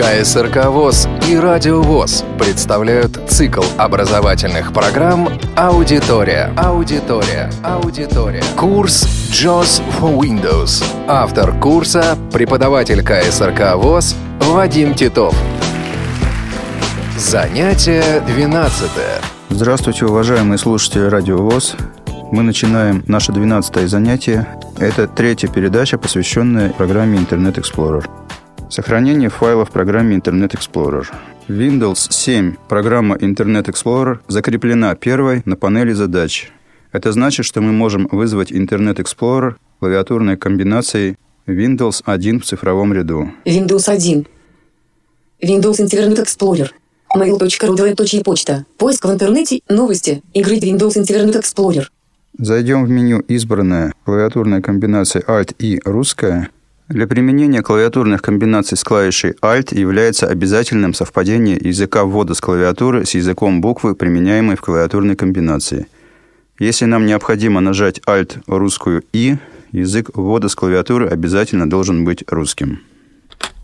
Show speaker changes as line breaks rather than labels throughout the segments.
КСРК ВОЗ и Радио ВОЗ представляют цикл образовательных программ «Аудитория». Аудитория. Аудитория. Курс JOS for Windows. Автор курса – преподаватель КСРК ВОЗ Вадим Титов. Занятие 12.
Здравствуйте, уважаемые слушатели Радио ВОЗ. Мы начинаем наше 12 занятие. Это третья передача, посвященная программе Internet Explorer. Сохранение файлов в программе Internet Explorer. Windows 7 программа Internet Explorer закреплена первой на панели задач. Это значит, что мы можем вызвать Internet Explorer клавиатурной комбинацией Windows 1 в цифровом ряду.
Windows 1. Windows Internet Explorer. Mail.ru, почта. Поиск в интернете, новости, игры Windows Internet Explorer.
Зайдем в меню «Избранная клавиатурная комбинация Alt и русская». Для применения клавиатурных комбинаций с клавишей Alt является обязательным совпадение языка ввода с клавиатуры с языком буквы, применяемой в клавиатурной комбинации. Если нам необходимо нажать Alt русскую «и», язык ввода с клавиатуры обязательно должен быть русским.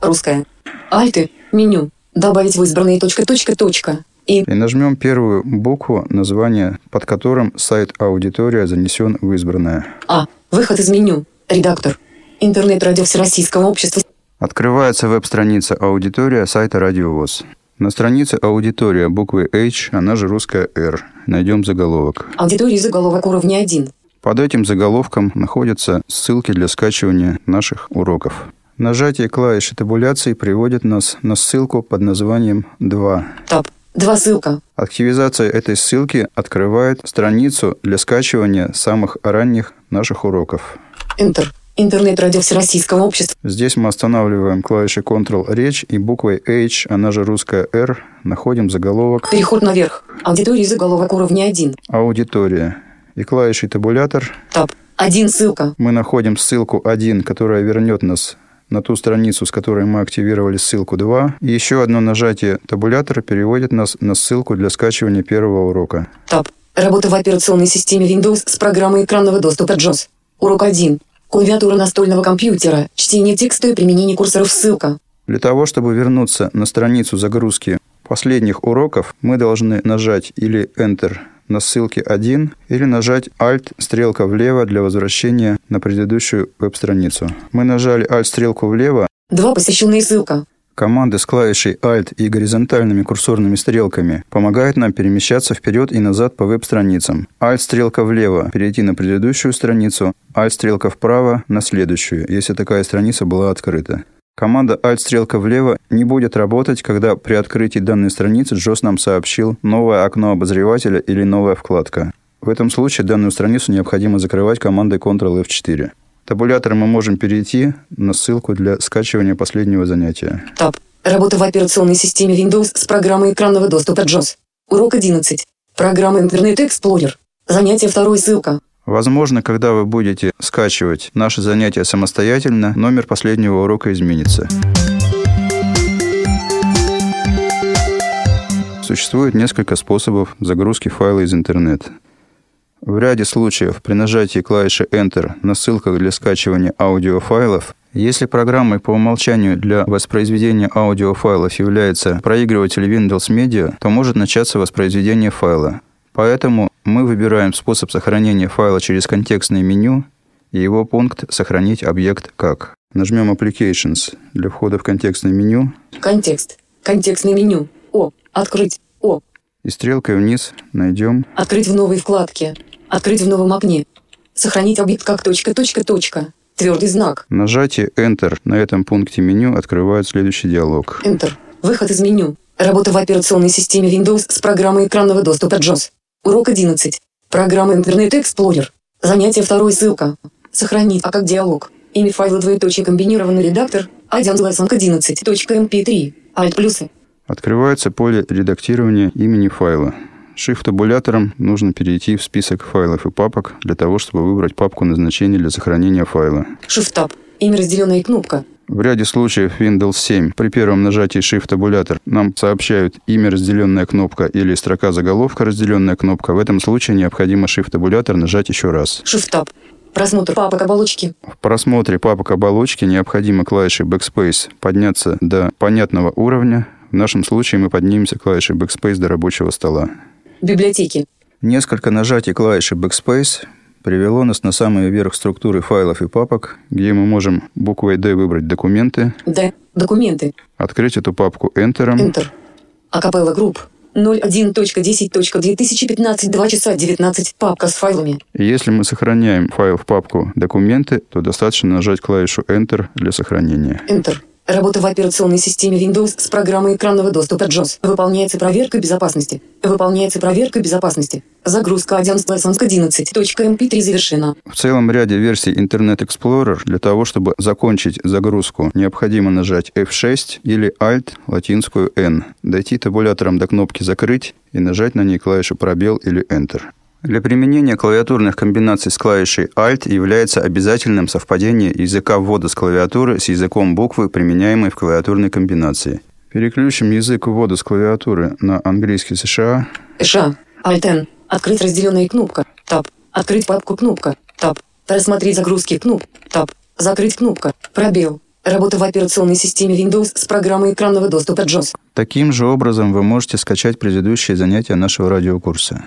Русская. Альты. Меню. Добавить в избранные точка, точка, точка. И
И нажмем первую букву названия, под которым сайт «Аудитория» занесен в избранное.
А. Выход из меню. Редактор. Интернет-радио Всероссийского общества.
Открывается веб-страница «Аудитория» сайта «Радио ВОЗ». На странице «Аудитория» буквы H, она же русская R. Найдем заголовок.
Аудитория заголовок уровня 1.
Под этим заголовком находятся ссылки для скачивания наших уроков. Нажатие клавиши табуляции приводит нас на ссылку под названием «2».
Таб. Два ссылка.
Активизация этой ссылки открывает страницу для скачивания самых ранних наших уроков.
Enter. Интернет-радио Всероссийского общества.
Здесь мы останавливаем клавиши Ctrl речь и буквой H, она же русская R, находим заголовок
Переход наверх. Аудитория заголовок уровня 1.
«Аудитория». И клавишей табулятор
Таб. Один ссылка.
мы находим ссылку 1, которая вернет нас на ту страницу, с которой мы активировали ссылку 2. И еще одно нажатие табулятора переводит нас на ссылку для скачивания первого урока.
Таб. Работа в операционной системе Windows с программой экранного доступа JOS. Урок 1. Клавиатура настольного компьютера. Чтение текста и применение курсоров ссылка.
Для того, чтобы вернуться на страницу загрузки последних уроков, мы должны нажать или Enter на ссылке 1 или нажать Alt стрелка влево для возвращения на предыдущую веб-страницу. Мы нажали Alt стрелку влево,
Два посещенные ссылка.
Команды с клавишей Alt и горизонтальными курсорными стрелками помогают нам перемещаться вперед и назад по веб-страницам. Alt-стрелка влево – перейти на предыдущую страницу, Alt-стрелка вправо – на следующую, если такая страница была открыта. Команда Alt-стрелка влево не будет работать, когда при открытии данной страницы JOS нам сообщил новое окно обозревателя или новая вкладка. В этом случае данную страницу необходимо закрывать командой Ctrl-F4 табулятора мы можем перейти на ссылку для скачивания последнего занятия.
Таб. Работа в операционной системе Windows с программой экранного доступа JOS. Урок 11. Программа Internet Explorer. Занятие второй ссылка.
Возможно, когда вы будете скачивать наши занятия самостоятельно, номер последнего урока изменится. Существует несколько способов загрузки файла из интернета. В ряде случаев при нажатии клавиши Enter на ссылках для скачивания аудиофайлов, если программой по умолчанию для воспроизведения аудиофайлов является проигрыватель Windows Media, то может начаться воспроизведение файла. Поэтому мы выбираем способ сохранения файла через контекстное меню и его пункт «Сохранить объект как». Нажмем Applications для входа в контекстное меню
Контекст. Контекстное меню. О. Открыть. О.
и стрелкой вниз найдем
Открыть в новой вкладке. Открыть в новом окне. Сохранить объект как точка, точка, точка. Твердый знак.
Нажатие Enter на этом пункте меню открывает следующий диалог.
Enter. Выход из меню. Работа в операционной системе Windows с программой экранного доступа JOS. Урок 11. Программа Internet Explorer. Занятие второй ссылка. Сохранить, а как диалог. Имя файла двоеточие комбинированный редактор. 1 Lesson 11.mp3. Alt плюсы.
Открывается поле редактирования имени файла. Shift-табулятором нужно перейти в список файлов и папок для того, чтобы выбрать папку назначения для сохранения файла.
Shift-Tab. Имя разделенная кнопка.
В ряде случаев Windows 7 при первом нажатии Shift-табулятор нам сообщают имя разделенная кнопка или строка заголовка разделенная кнопка. В этом случае необходимо Shift-табулятор нажать еще раз.
Shift-Tab. Просмотр папок оболочки.
В просмотре папок оболочки необходимо клавишей Backspace подняться до понятного уровня. В нашем случае мы поднимемся клавишей Backspace до рабочего стола.
Библиотеки.
Несколько нажатий клавиши Backspace привело нас на самый верх структуры файлов и папок, где мы можем буквой D выбрать документы,
Д. Документы.
открыть эту папку Enter,
Enter. Акапелла групп. 01.10.2015 2 часа 19 папка с файлами.
Если мы сохраняем файл в папку «Документы», то достаточно нажать клавишу Enter для сохранения.
Enter. Работа в операционной системе Windows с программой экранного доступа JOS. Выполняется проверка безопасности. Выполняется проверка безопасности. Загрузка 11.11.mp3 завершена.
В целом ряде версий Internet Explorer для того, чтобы закончить загрузку, необходимо нажать F6 или Alt латинскую N, дойти табулятором до кнопки «Закрыть» и нажать на ней клавишу «Пробел» или Enter. Для применения клавиатурных комбинаций с клавишей Alt является обязательным совпадение языка ввода с клавиатуры с языком буквы, применяемой в клавиатурной комбинации. Переключим язык ввода с клавиатуры на английский США.
Ша. Alt-N. Открыть разделенная кнопка. Таб. Открыть папку кнопка. Таб. Рассмотреть загрузки кноп. Таб. Закрыть кнопка. Пробел. Работа в операционной системе Windows с программой экранного доступа JOS.
Таким же образом вы можете скачать предыдущие занятия нашего радиокурса.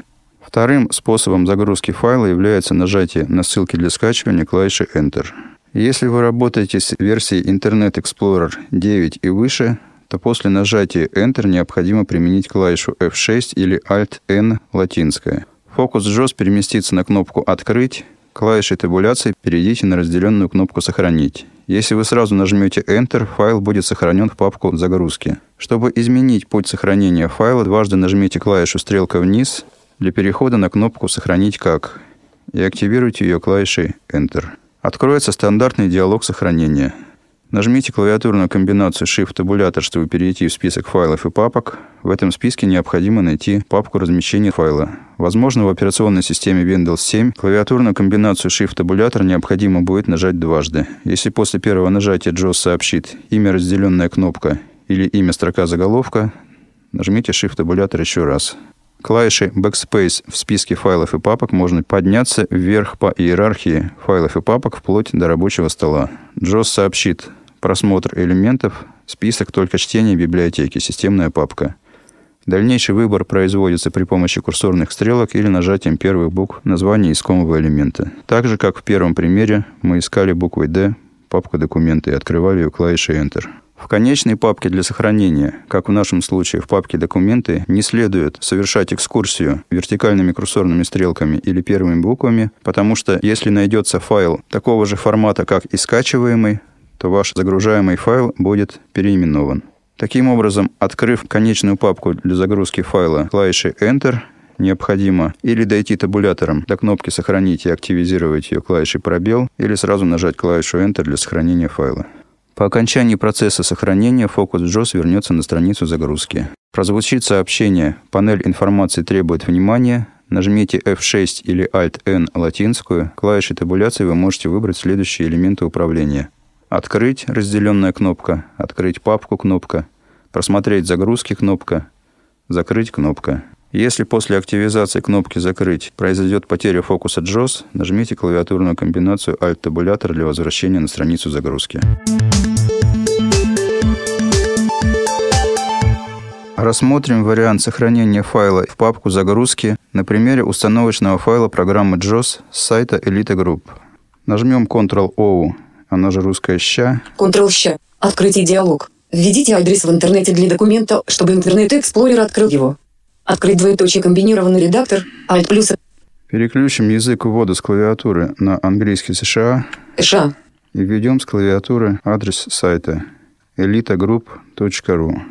Вторым способом загрузки файла является нажатие на ссылки для скачивания клавиши Enter. Если вы работаете с версией Internet Explorer 9 и выше, то после нажатия Enter необходимо применить клавишу F6 или Alt-N латинская. Фокус JOS переместится на кнопку «Открыть», клавишей табуляции перейдите на разделенную кнопку «Сохранить». Если вы сразу нажмете Enter, файл будет сохранен в папку загрузки. Чтобы изменить путь сохранения файла, дважды нажмите клавишу «Стрелка вниз», для перехода на кнопку «Сохранить как» и активируйте ее клавишей Enter. Откроется стандартный диалог сохранения. Нажмите клавиатурную комбинацию Shift-табулятор, чтобы перейти в список файлов и папок. В этом списке необходимо найти папку размещения файла. Возможно, в операционной системе Windows 7 клавиатурную комбинацию Shift-табулятор необходимо будет нажать дважды. Если после первого нажатия JOS сообщит имя разделенная кнопка или имя строка заголовка, нажмите Shift-табулятор еще раз. Клавишей Backspace в списке файлов и папок можно подняться вверх по иерархии файлов и папок вплоть до рабочего стола. JOS сообщит просмотр элементов, список только чтения библиотеки, системная папка. Дальнейший выбор производится при помощи курсорных стрелок или нажатием первых букв названия искомого элемента. Так же, как в первом примере, мы искали буквой D папку «Документы» и открывали ее клавишей Enter. В конечной папке для сохранения, как в нашем случае в папке «Документы», не следует совершать экскурсию вертикальными курсорными стрелками или первыми буквами, потому что если найдется файл такого же формата, как и скачиваемый, то ваш загружаемый файл будет переименован. Таким образом, открыв конечную папку для загрузки файла клавишей Enter, необходимо или дойти табулятором до кнопки «Сохранить» и активизировать ее клавишей «Пробел», или сразу нажать клавишу Enter для сохранения файла. По окончании процесса сохранения фокус JOS вернется на страницу загрузки. Прозвучит сообщение «Панель информации требует внимания». Нажмите F6 или Alt-N латинскую. Клавишей табуляции вы можете выбрать следующие элементы управления. Открыть разделенная кнопка, открыть папку кнопка, просмотреть загрузки кнопка, закрыть кнопка. Если после активизации кнопки «Закрыть» произойдет потеря фокуса JOS, нажмите клавиатурную комбинацию Alt-табулятор для возвращения на страницу загрузки. Рассмотрим вариант сохранения файла в папку загрузки на примере установочного файла программы JOS с сайта Elite Group. Нажмем Ctrl-O, она же русская ща.
Ctrl-щ. Открытие диалог. Введите адрес в интернете для документа, чтобы Интернет Explorer открыл его. Открыть двоеточие комбинированный редактор, Alt плюс
Переключим язык ввода с клавиатуры на английский США
Ша.
и введем с клавиатуры адрес сайта elitagroup.ru.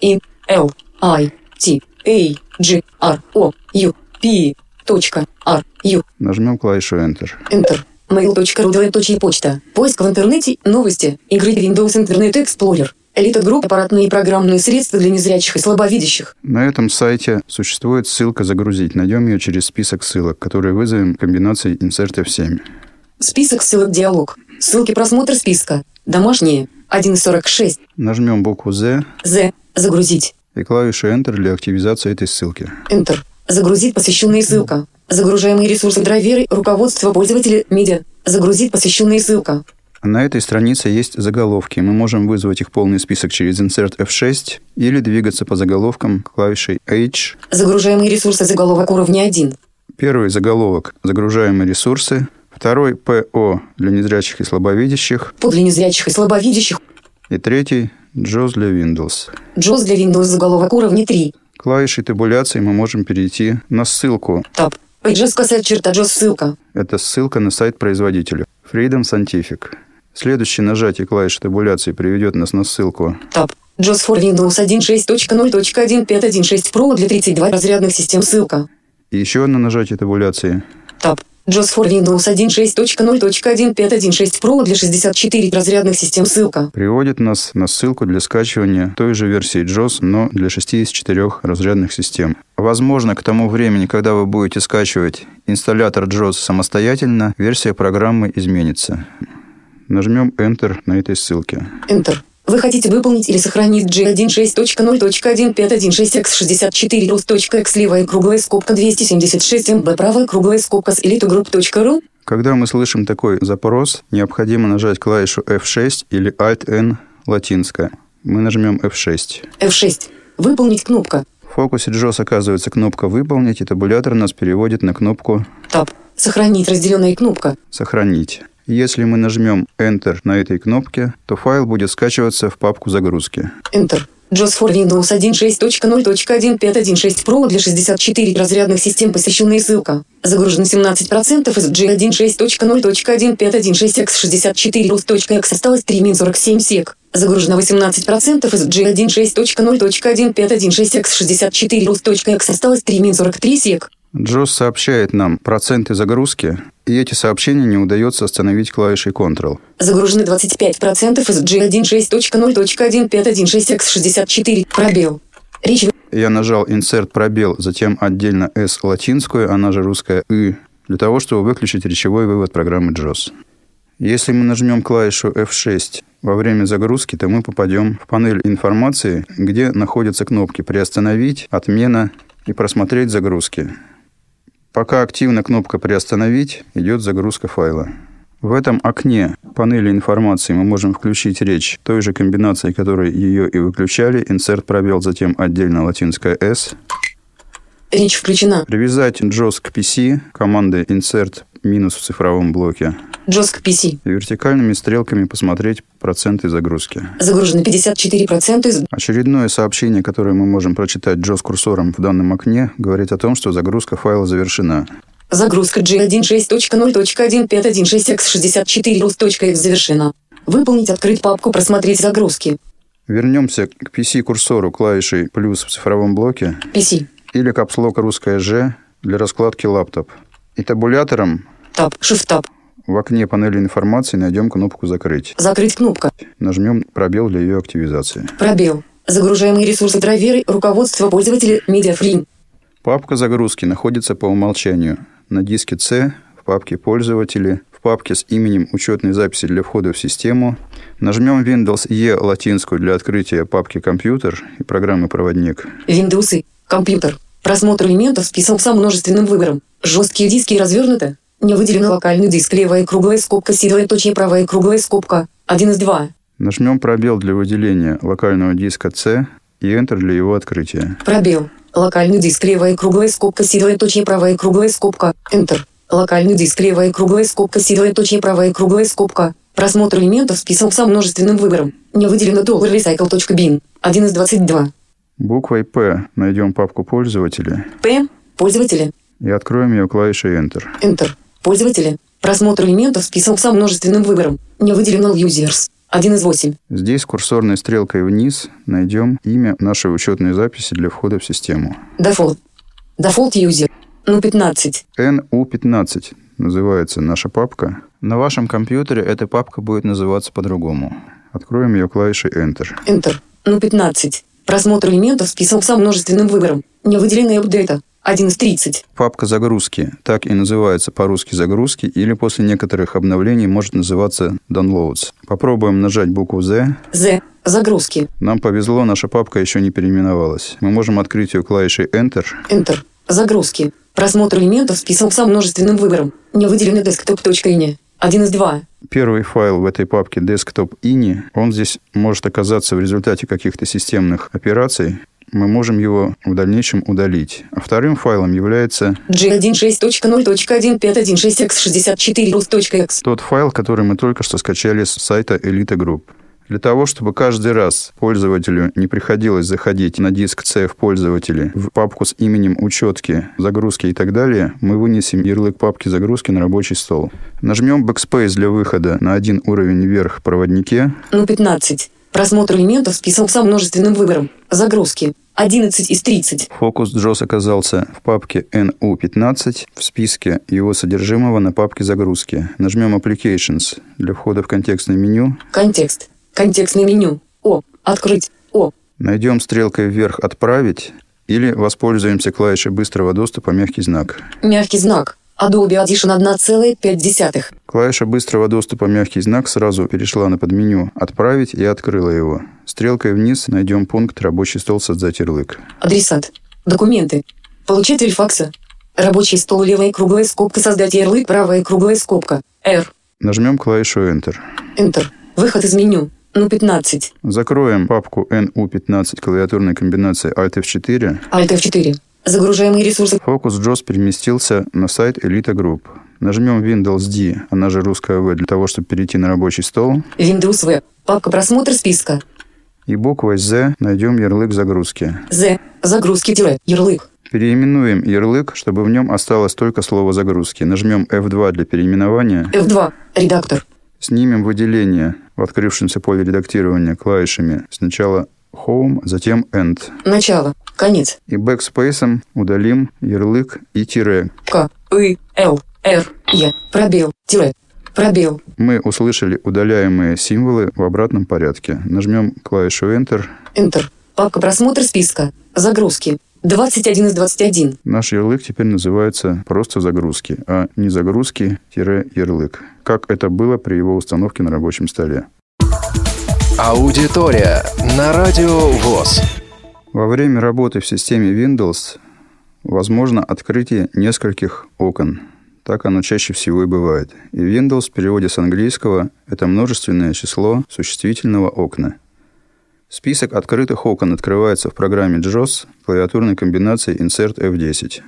И L I T A G R O U P точка R U
Нажмем клавишу Enter.
Enter. Mail.ru почта. Поиск в интернете. Новости. Игры Windows Internet Explorer. Элита групп аппаратные и программные средства для незрячих и слабовидящих.
На этом сайте существует ссылка «Загрузить». Найдем ее через список ссылок, которые вызовем комбинацией Insert F7.
Список ссылок диалог. Ссылки просмотр списка. Домашние. 1.46.
Нажмем букву Z
Z. Загрузить.
И клавишу Enter для активизации этой ссылки.
Enter. Загрузить посвященная ссылка. Загружаемые ресурсы драйверы, руководство пользователя, медиа. Загрузить посвященные ссылка.
На этой странице есть заголовки. Мы можем вызвать их полный список через Insert F6 или двигаться по заголовкам клавишей H.
Загружаемые ресурсы заголовок уровня 1.
Первый заголовок – загружаемые ресурсы. Второй – ПО для незрячих и слабовидящих.
По для незрячих и слабовидящих.
И третий – JOS для Windows.
JOS для Windows заголовок уровня 3.
Клавишей табуляции мы можем перейти на ссылку.
Таб. Pages касает черта JOS ссылка.
Это ссылка на сайт производителя. Freedom Scientific. Следующее нажатие клавиши табуляции приведет нас на ссылку.
Таб. JOS for Windows 1.6.0.1516 Pro для 32 разрядных систем ссылка.
И еще одно нажатие табуляции.
Таб. JOS for Windows 1.6.0.1516 Pro для 64 разрядных систем ссылка.
Приводит нас на ссылку для скачивания той же версии JOS, но для 64 разрядных систем. Возможно, к тому времени, когда вы будете скачивать инсталлятор JOS самостоятельно, версия программы изменится. Нажмем Enter на этой ссылке.
Enter. Вы хотите выполнить или сохранить G16.0.1516x64 rus.x левая круглая скобка 276 MB правая круглая скобка с elitogroup.ru
Когда мы слышим такой запрос, необходимо нажать клавишу F6 или Alt-N латинская. Мы нажмем F6.
F6. Выполнить кнопка.
В фокусе JOS оказывается кнопка «Выполнить», и табулятор нас переводит на кнопку
Таб. Сохранить разделенная кнопка.
«Сохранить». Если мы нажмем Enter на этой кнопке, то файл будет скачиваться в папку загрузки.
Enter. JOS for Windows 1.6.0.1516 Pro для 64 разрядных систем посвященные ссылка. Загружено 17% из G16.0.1516x64 rus.x осталось 3 min 47 сек. Загружено 18% из G16.0.1516x64 rus.x осталось 3 min 43 сек.
JOS сообщает нам проценты загрузки, и эти сообщения не удается остановить клавишей Ctrl.
Загружены 25% из G16.0.1516x64 пробел. Речь
Я нажал Insert пробел, затем отдельно S латинскую, она же русская И, для того, чтобы выключить речевой вывод программы JOS. Если мы нажмем клавишу F6 во время загрузки, то мы попадем в панель информации, где находятся кнопки «Приостановить», «Отмена» и «Просмотреть загрузки». Пока активна кнопка «Приостановить», идет загрузка файла. В этом окне панели информации мы можем включить речь той же комбинации, которой ее и выключали. Insert пробел, затем отдельно латинская S.
Речь включена.
Привязать JOS к PC командой insert минус в цифровом блоке.
JOS к PC.
Вертикальными стрелками посмотреть проценты загрузки.
Загружено 54% из
Очередное сообщение, которое мы можем прочитать JOS-курсором в данном окне, говорит о том, что загрузка файла завершена.
Загрузка G16.0.1516x64 rus.x завершена. Выполнить открыть папку «Просмотреть загрузки».
Вернемся к PC-курсору клавишей «плюс» в цифровом блоке
PC.
или капслок русская «Ж» для раскладки лаптоп. И табулятором
Таб. Shift-таб.
В окне панели информации найдем кнопку «Закрыть».
Закрыть кнопка.
Нажмем пробел для ее активизации.
Пробел. Загружаемые ресурсы драйверы, руководство пользователя, медиафри.
Папка загрузки находится по умолчанию на диске C, в папке «Пользователи», в папке с именем учетной записи для входа в систему. Нажмем Windows E латинскую для открытия папки «Компьютер» и программы «Проводник».
Windows. Компьютер. Просмотр элементов список со множественным выбором. Жесткие диски развернуты. Не выделено локальный диск. Левая круглая скобка, силовая точка, правая круглая скобка. Один из два.
Нажмем пробел для выделения локального диска C и Enter для его открытия.
Пробел. Локальный диск, левая круглая скобка, силовая точка, правая круглая скобка. Enter. Локальный диск, левая круглая скобка, силовая точка, правая круглая скобка. Просмотр элементов список со множественным выбором. Не выделено доллар recycle.bin. Один из 22.
Буквой P найдем папку «Пользователи»
П. Пользователи.
и откроем ее клавишей Enter.
Enter. Пользователи. Просмотр элементов список со множественным выбором. Не выделено users. Один из восемь.
Здесь курсорной стрелкой вниз найдем имя нашей учетной записи для входа в систему.
Default. Default user. NU15.
NU15 называется наша папка. На вашем компьютере эта папка будет называться по-другому. Откроем ее клавишей Enter.
Enter. NU15. Просмотр элементов список со множественным выбором. Не выделено AppData. Один из 30.
Папка загрузки так и называется по-русски загрузки или после некоторых обновлений может называться downloads. Попробуем нажать букву Z.
Z. Загрузки.
Нам повезло, наша папка еще не переименовалась. Мы можем открыть ее клавишей Enter
Enter. Загрузки. Просмотр элементов список со множественным выбором. Не выделены desktop.ini. Один из два.
Первый файл в этой папке desktop ini, он здесь может оказаться в результате каких-то системных операций. Мы можем его в дальнейшем удалить. А вторым файлом является
G16.0.151.6x64rus.x.
тот файл, который мы только что скачали с сайта Elite Group. Для того, чтобы каждый раз пользователю не приходилось заходить на диск C в пользователе, в папку с именем учетки, загрузки и так далее, мы вынесем ярлык папки загрузки на рабочий стол. Нажмем Backspace для выхода на один уровень вверх в проводнике.
Ну 15. Просмотр элементов список со множественным выбором. Загрузки. 11 из 30.
Фокус JOS оказался в папке NU15 в списке его содержимого на папке загрузки. Нажмем Applications для входа в контекстное меню.
Контекст. Контекстное меню. О. Открыть. О.
Найдем стрелкой вверх «Отправить» или воспользуемся клавишей быстрого доступа «Мягкий знак».
Мягкий знак. Adobe Audition 1,5.
Клавиша быстрого доступа «Мягкий знак» сразу перешла на подменю «Отправить» и открыла его. Стрелкой вниз найдем пункт «Рабочий стол. Создать ярлык».
Адресат. Документы. Получатель факса. Рабочий стол, левая круглая скобка, создать ярлык, правая круглая скобка. R.
Нажмем клавишу Enter.
Enter. Выход из меню. Ну 15.
Закроем папку NU15 клавиатурной комбинации Alt F4.
Alt F4. Загружаемые ресурсы.
Фокус JOS переместился на сайт Elite Group. Нажмем Windows D, она же русская V, для того, чтобы перейти на рабочий стол.
Windows V. Папка просмотр списка.
И буквой Z найдем ярлык загрузки.
Z. Загрузки тире. Ярлык.
Переименуем ярлык, чтобы в нем осталось только слово загрузки. Нажмем F2 для переименования.
F2. Редактор.
Снимем выделение в открывшемся поле редактирования клавишами сначала Home, затем End.
Начало. Конец.
И бэкспейсом удалим ярлык и тире.
К. И. Л. Р. Е. Пробел. Тире. Пробел.
Мы услышали удаляемые символы в обратном порядке. Нажмем клавишу Enter.
Enter. Папка просмотр списка. Загрузки. 21 из 21.
Наш ярлык теперь называется просто загрузки, а не загрузки-ярлык, как это было при его установке на рабочем столе.
Аудитория на Радио ВОЗ.
Во время работы в системе Windows возможно открытие нескольких окон. Так оно чаще всего и бывает. И Windows в переводе с английского – это множественное число существительного окна. Список открытых окон открывается в программе JOS клавиатурной комбинацией Insert F10.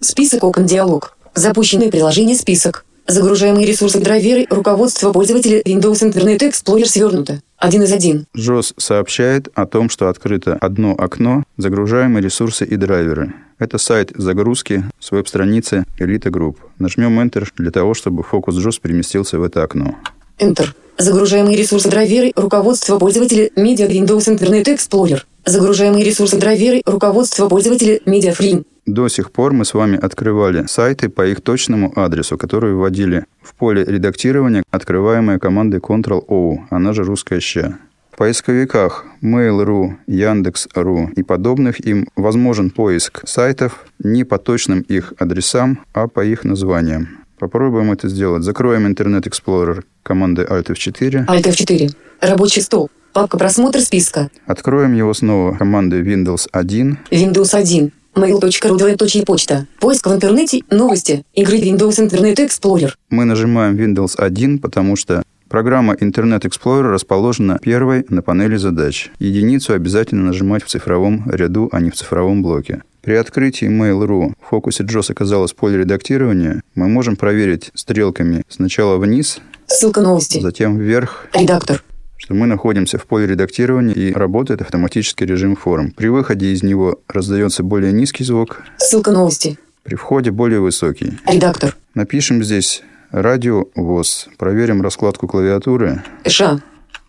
Список окон диалог. Запущенные приложения список. Загружаемые ресурсы драйверы, руководство пользователя Windows Internet Explorer свернуто. Один из один.
JOS сообщает о том, что открыто одно окно, загружаемые ресурсы и драйверы. Это сайт загрузки с веб-страницы Elite Group. Нажмем Enter для того, чтобы фокус JOS переместился в это окно.
Enter. Загружаемые ресурсы драйверы, руководство пользователя Media Windows Internet Explorer. Загружаемые ресурсы драйверы, руководство пользователя Media Free.
До сих пор мы с вами открывали сайты по их точному адресу, который вводили в поле редактирования, открываемой командой Ctrl-O, она же русская ща. В поисковиках Mail.ru, Яндекс.ру и подобных им возможен поиск сайтов не по точным их адресам, а по их названиям. Попробуем это сделать. Закроем Internet Explorer командой Alt F4.
Alt F4. Рабочий стол. Папка просмотр списка.
Откроем его снова командой Windows 1.
Windows 1. Mail.ru почта. Поиск в интернете, новости, игры Windows Internet Explorer.
Мы нажимаем Windows 1, потому что программа Internet Explorer расположена первой на панели задач. Единицу обязательно нажимать в цифровом ряду, а не в цифровом блоке. При открытии Mail.ru в фокусе JOS оказалось поле редактирования. Мы можем проверить стрелками сначала вниз,
Ссылка новости.
затем вверх,
Редактор.
Что мы находимся в поле редактирования и работает автоматический режим форм. При выходе из него раздается более низкий звук,
Ссылка новости.
при входе более высокий.
Редактор.
Напишем здесь радио ВОЗ. Проверим раскладку клавиатуры.
Ш.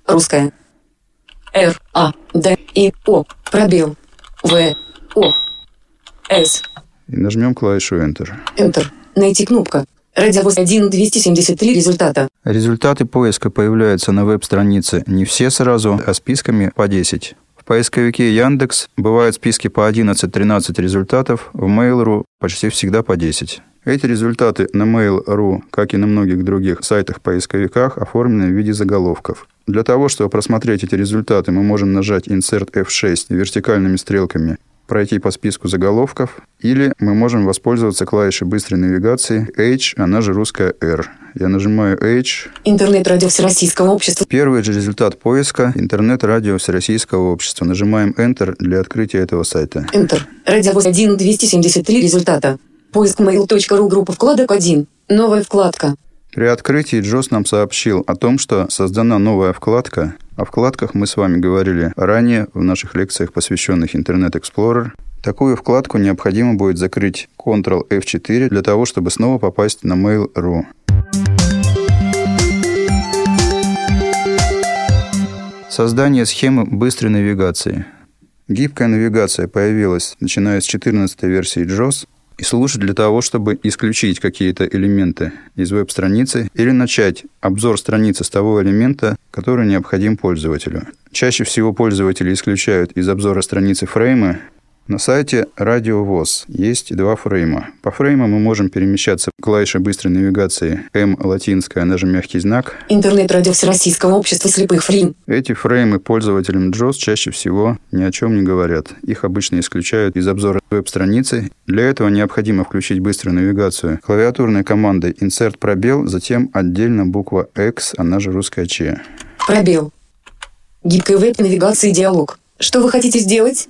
Русская. Р. А. Д. И. О. Пробел. В. О. С.
И нажмем клавишу Enter.
Enter. Найти кнопка. Радиовоз 1 273 результата.
Результаты поиска появляются на веб-странице не все сразу, а списками по 10. В поисковике Яндекс бывают списки по 11-13 результатов, в Mail.ru почти всегда по 10. Эти результаты на Mail.ru, как и на многих других сайтах-поисковиках, оформлены в виде заголовков. Для того, чтобы просмотреть эти результаты, мы можем нажать Insert F6 вертикальными стрелками пройти по списку заголовков, или мы можем воспользоваться клавишей быстрой навигации H, она же русская R. Я нажимаю H.
Интернет-радио Всероссийского общества.
Первый же результат поиска – интернет-радио Всероссийского общества. Нажимаем Enter для открытия этого сайта.
Enter. Радио 1 273 результата. Поиск mail.ru группа вкладок 1. Новая вкладка.
При открытии Джос нам сообщил о том, что создана новая вкладка. О вкладках мы с вами говорили ранее в наших лекциях, посвященных Internet Explorer. Такую вкладку необходимо будет закрыть Ctrl F4 для того, чтобы снова попасть на Mail.ru. Создание схемы быстрой навигации. Гибкая навигация появилась начиная с 14 версии JOS – и слушать для того, чтобы исключить какие-то элементы из веб-страницы или начать обзор страницы с того элемента, который необходим пользователю. Чаще всего пользователи исключают из обзора страницы фреймы, на сайте Радио ВОЗ есть два фрейма. По фреймам мы можем перемещаться клавишей быстрой навигации М латинская, она же мягкий знак.
Интернет-радио Всероссийского общества слепых фрейм.
Эти фреймы пользователям JOS чаще всего ни о чем не говорят. Их обычно исключают из обзора веб-страницы. Для этого необходимо включить быструю навигацию клавиатурной командой Insert пробел, затем отдельно буква X, она же русская Ч.
Пробел. Гибкая веб-навигация диалог. Что вы хотите сделать?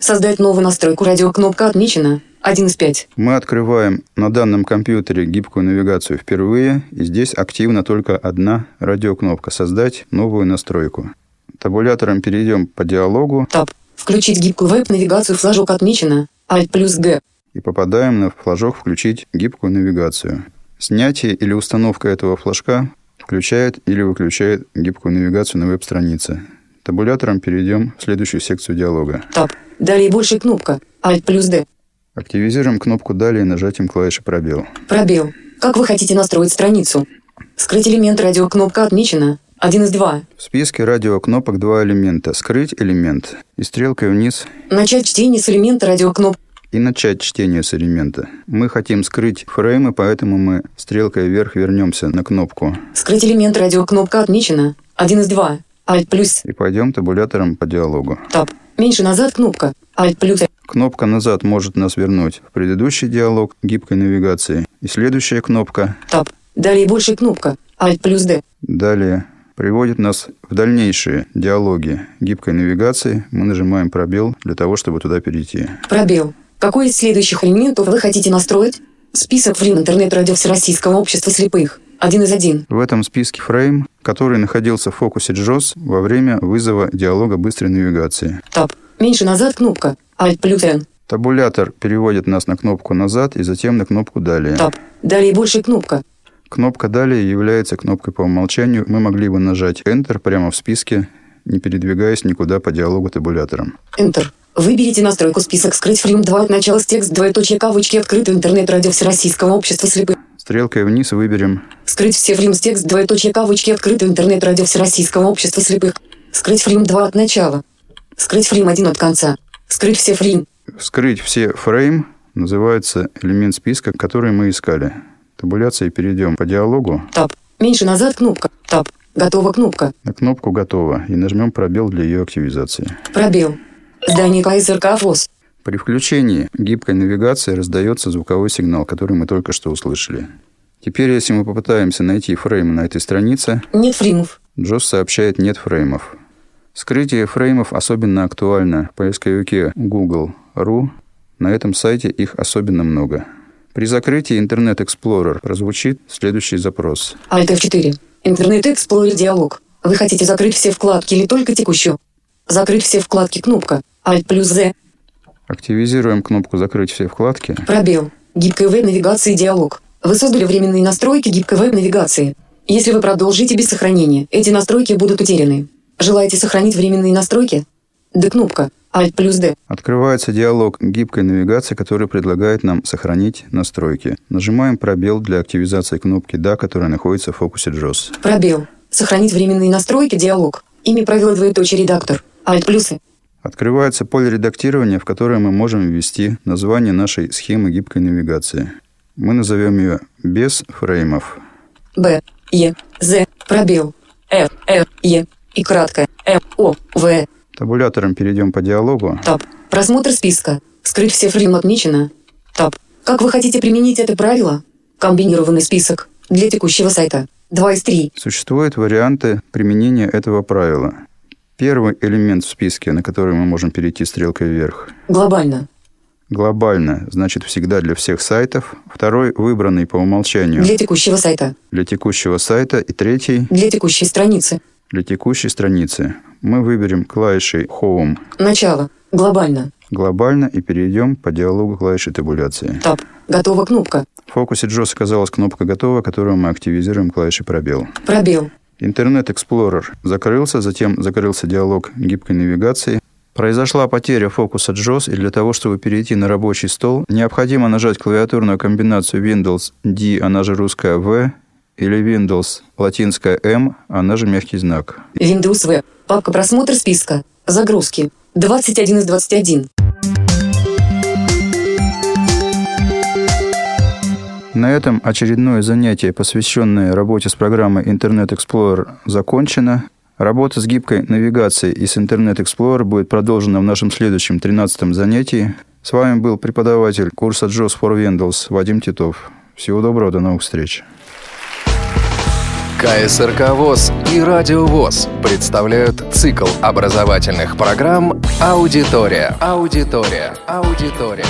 Создать новую настройку радиокнопка отмечена. 1 из 5.
Мы открываем на данном компьютере гибкую навигацию впервые, и здесь активна только одна радиокнопка «Создать новую настройку». Табулятором перейдем по диалогу.
Таб. Включить гибкую веб-навигацию флажок отмечено. Alt плюс Г.
И попадаем на флажок «Включить гибкую навигацию». Снятие или установка этого флажка включает или выключает гибкую навигацию на веб-странице. Табулятором перейдем в следующую секцию диалога.
Таб. Далее больше кнопка. Alt плюс D.
Активизируем кнопку «Далее» нажатием клавиши «Пробел».
Пробел. Как вы хотите настроить страницу? Скрыть элемент радиокнопка отмечена. Один из два.
В списке радиокнопок два элемента. Скрыть элемент и стрелкой вниз.
Начать чтение с элемента радиокноп.
И начать чтение с элемента. Мы хотим скрыть фреймы, поэтому мы стрелкой вверх вернемся на кнопку.
Скрыть элемент радиокнопка отмечена. Один из два. Alt плюс.
И пойдем табулятором по диалогу.
Таб. Меньше назад кнопка. Alt плюс.
Кнопка «Назад» может нас вернуть в предыдущий диалог гибкой навигации. И следующая кнопка
Таб. Далее больше кнопка. Alt плюс D.
Далее приводит нас в дальнейшие диалоги гибкой навигации. Мы нажимаем пробел для того, чтобы туда перейти.
Пробел. Какой из следующих элементов вы хотите настроить? Список фрим интернет-радио Всероссийского общества слепых. Один из один.
В этом списке фрейм, который находился в фокусе JOS во время вызова диалога быстрой навигации.
Таб. Меньше назад кнопка. Alt плюс N.
Табулятор переводит нас на кнопку «Назад» и затем на кнопку «Далее».
Таб. Далее больше кнопка.
Кнопка «Далее» является кнопкой по умолчанию. Мы могли бы нажать Enter прямо в списке, не передвигаясь никуда по диалогу табулятором.
Enter. Выберите настройку список «Скрыть фрим 2» от начала с текст двоеточие кавычки открытый интернет-радио Всероссийского общества слепых.
Стрелкой вниз выберем
Скрыть все фрим с текст двоеточие кавычки открытый интернет-радио Всероссийского общества слепых. Скрыть фрим 2 от начала. Скрыть фрим 1 от конца. Скрыть все фрим.
«Скрыть все фрейм» называется элемент списка, который мы искали. Табуляции перейдем по диалогу
Таб. Меньше назад кнопка. Таб. Готова кнопка.
на кнопку «Готово» и нажмем пробел для ее активизации.
Пробел. Здание КСРК ВОЗ.
При включении гибкой навигации раздается звуковой сигнал, который мы только что услышали. Теперь, если мы попытаемся найти фрейм на этой странице,
Нет фримов.
Джос сообщает «нет фреймов». Скрытие фреймов особенно актуально в поисковике Google.ru. На этом сайте их особенно много. При закрытии Internet Explorer прозвучит следующий запрос.
Alt F4. Интернет Explorer диалог. Вы хотите закрыть все вкладки или только текущую? Закрыть все вкладки кнопка. Alt плюс Z.
Активизируем кнопку «Закрыть все вкладки».
Пробел. Гибкая веб-навигация диалог. Вы создали временные настройки гибкой веб-навигации. Если вы продолжите без сохранения, эти настройки будут утеряны. Желаете сохранить временные настройки? D кнопка. Alt плюс D.
Открывается диалог гибкой навигации, который предлагает нам сохранить настройки. Нажимаем пробел для активизации кнопки «Да», которая находится в фокусе JOS.
Пробел. Сохранить временные настройки диалог. Имя правила двоеточие редактор. Alt плюсы.
Открывается поле редактирования, в которое мы можем ввести название нашей схемы гибкой навигации. Мы назовем ее «Без фреймов».
Б. Е. З. Пробел. Ф. Ф. Е. И краткое. М. О. В.
Табулятором перейдем по диалогу.
Таб. Просмотр списка. Скрыть все фрейм отмечено. Таб. Как вы хотите применить это правило? Комбинированный список. Для текущего сайта. 2 из 3.
Существуют варианты применения этого правила. Первый элемент в списке, на который мы можем перейти стрелкой вверх.
Глобально.
Глобально, значит всегда для всех сайтов. Второй выбранный по умолчанию
Для текущего сайта.
для текущего сайта. И третий
Для текущей страницы.
для текущей страницы. Мы выберем клавишей Home
Начало. Глобально.
глобально и перейдем по диалогу клавиши табуляции.
Таб. Готова кнопка.
В фокусе JOS оказалась кнопка «Готово», которую мы активизируем клавишей «Пробел».
Пробел.
Интернет Explorer закрылся, затем закрылся диалог гибкой навигации. Произошла потеря фокуса JOS, и для того, чтобы перейти на рабочий стол, необходимо нажать клавиатурную комбинацию Windows D, она же русская V, или Windows латинская M, она же мягкий знак.
Windows V. Папка просмотр списка. Загрузки. 21 из 21.
На этом очередное занятие, посвященное работе с программой Internet Explorer, закончено. Работа с гибкой навигацией и с Internet Explorer будет продолжена в нашем следующем 13 занятии. С вами был преподаватель курса JOS for Windows Вадим Титов. Всего доброго, до новых встреч.
КСРК ВОЗ и Радио ВОЗ представляют цикл образовательных программ «Аудитория». Аудитория. Аудитория.